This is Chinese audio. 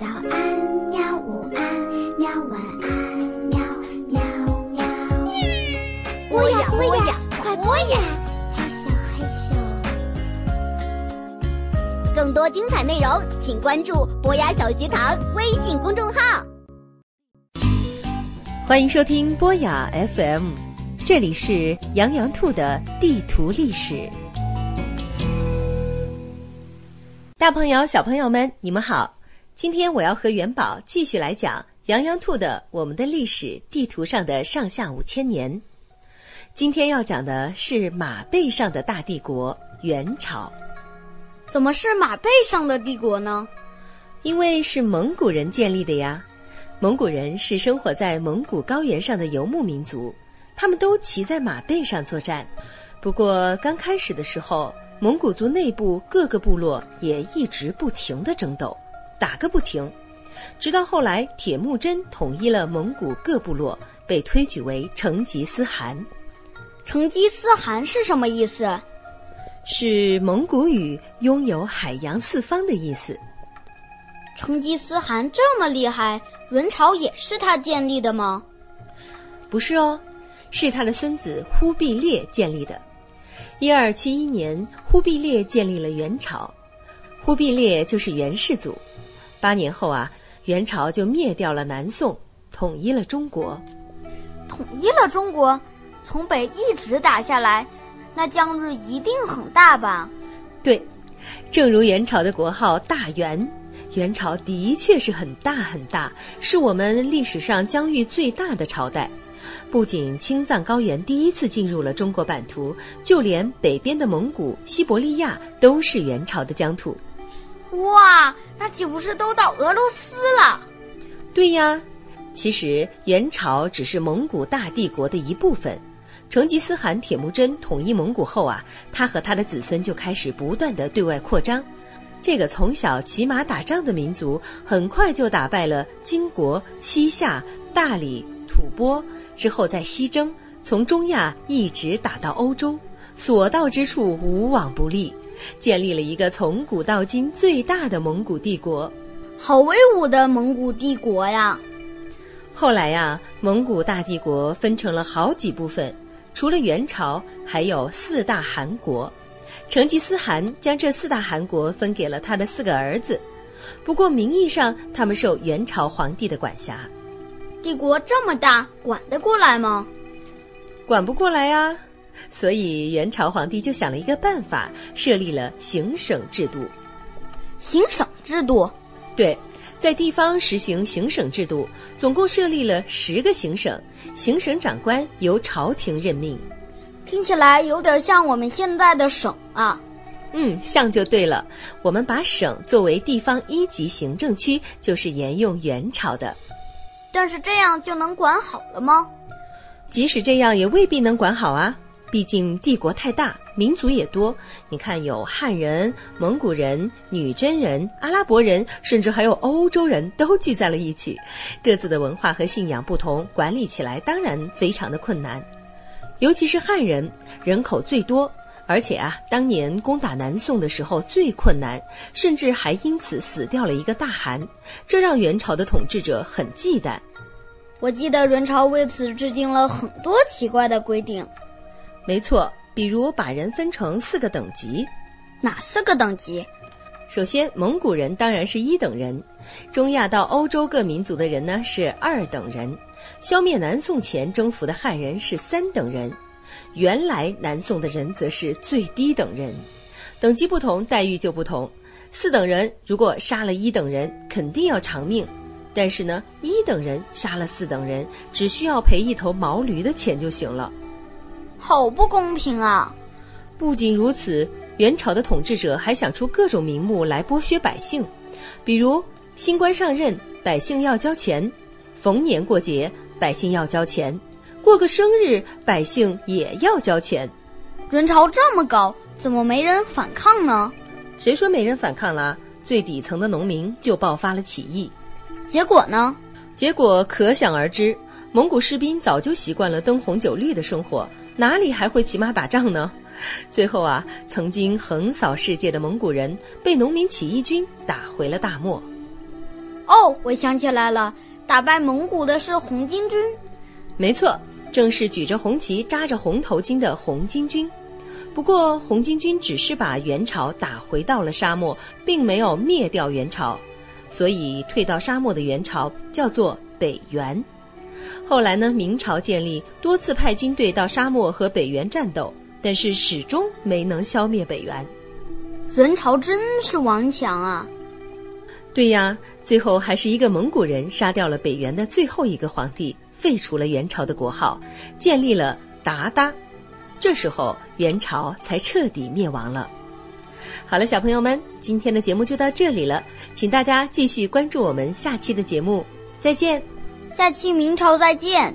早安，喵！午安，喵！晚安，喵喵喵！播呀播呀，快播呀！嘿咻嘿咻。更多精彩内容，请关注博雅小学堂微信公众号。欢迎收听博雅 FM，这里是羊羊兔的地图历史。大朋友、小朋友们，你们好！今天我要和元宝继续来讲羊羊兔的《我们的历史地图上的上下五千年》。今天要讲的是马背上的大帝国——元朝。怎么是马背上的帝国呢？因为是蒙古人建立的呀。蒙古人是生活在蒙古高原上的游牧民族，他们都骑在马背上作战。不过刚开始的时候，蒙古族内部各个部落也一直不停的争斗，打个不停，直到后来铁木真统一了蒙古各部落，被推举为成吉思汗。成吉思汗是什么意思？是蒙古语“拥有海洋四方”的意思。成吉思汗这么厉害，元朝也是他建立的吗？不是哦，是他的孙子忽必烈建立的。一二七一年，忽必烈建立了元朝，忽必烈就是元世祖。八年后啊，元朝就灭掉了南宋，统一了中国。统一了中国，从北一直打下来，那疆域一定很大吧？对，正如元朝的国号大元，元朝的确是很大很大，是我们历史上疆域最大的朝代。不仅青藏高原第一次进入了中国版图，就连北边的蒙古、西伯利亚都是元朝的疆土。哇，那岂不是都到俄罗斯了？对呀，其实元朝只是蒙古大帝国的一部分。成吉思汗铁木真统一蒙古后啊，他和他的子孙就开始不断的对外扩张。这个从小骑马打仗的民族，很快就打败了金国、西夏、大理、吐蕃。之后再西征，从中亚一直打到欧洲，所到之处无往不利，建立了一个从古到今最大的蒙古帝国。好威武的蒙古帝国呀！后来呀，蒙古大帝国分成了好几部分，除了元朝，还有四大汗国。成吉思汗将这四大汗国分给了他的四个儿子，不过名义上他们受元朝皇帝的管辖。帝国这么大，管得过来吗？管不过来呀，所以元朝皇帝就想了一个办法，设立了行省制度。行省制度，对，在地方实行行省制度，总共设立了十个行省，行省长官由朝廷任命。听起来有点像我们现在的省啊。嗯，像就对了。我们把省作为地方一级行政区，就是沿用元朝的。但是这样就能管好了吗？即使这样，也未必能管好啊！毕竟帝国太大，民族也多。你看，有汉人、蒙古人、女真人、阿拉伯人，甚至还有欧洲人都聚在了一起，各自的文化和信仰不同，管理起来当然非常的困难。尤其是汉人，人口最多，而且啊，当年攻打南宋的时候最困难，甚至还因此死掉了一个大汗，这让元朝的统治者很忌惮。我记得元朝为此制定了很多奇怪的规定。没错，比如把人分成四个等级。哪四个等级？首先，蒙古人当然是一等人，中亚到欧洲各民族的人呢是二等人，消灭南宋前征服的汉人是三等人，原来南宋的人则是最低等人。等级不同，待遇就不同。四等人如果杀了一等人，肯定要偿命。但是呢，一等人杀了四等人，只需要赔一头毛驴的钱就行了，好不公平啊！不仅如此，元朝的统治者还想出各种名目来剥削百姓，比如新官上任，百姓要交钱；逢年过节，百姓要交钱；过个生日，百姓也要交钱。人潮这么高，怎么没人反抗呢？谁说没人反抗了？最底层的农民就爆发了起义。结果呢？结果可想而知，蒙古士兵早就习惯了灯红酒绿的生活，哪里还会骑马打仗呢？最后啊，曾经横扫世界的蒙古人被农民起义军打回了大漠。哦，哦，我想起来了，打败蒙古的是红巾军。没错，正是举着红旗、扎着红头巾的红巾军。不过，红巾军只是把元朝打回到了沙漠，并没有灭掉元朝，所以退到沙漠的元朝叫做北元。后来呢，明朝建立，多次派军队到沙漠和北元战斗，但是始终没能消灭北元。元朝真是顽强啊！对呀，最后还是一个蒙古人杀掉了北元的最后一个皇帝，废除了元朝的国号，建立了鞑靼。这时候元朝才彻底灭亡了。好了，小朋友们，今天的节目就到这里了，请大家继续关注我们下期的节目，再见。下期明朝再见。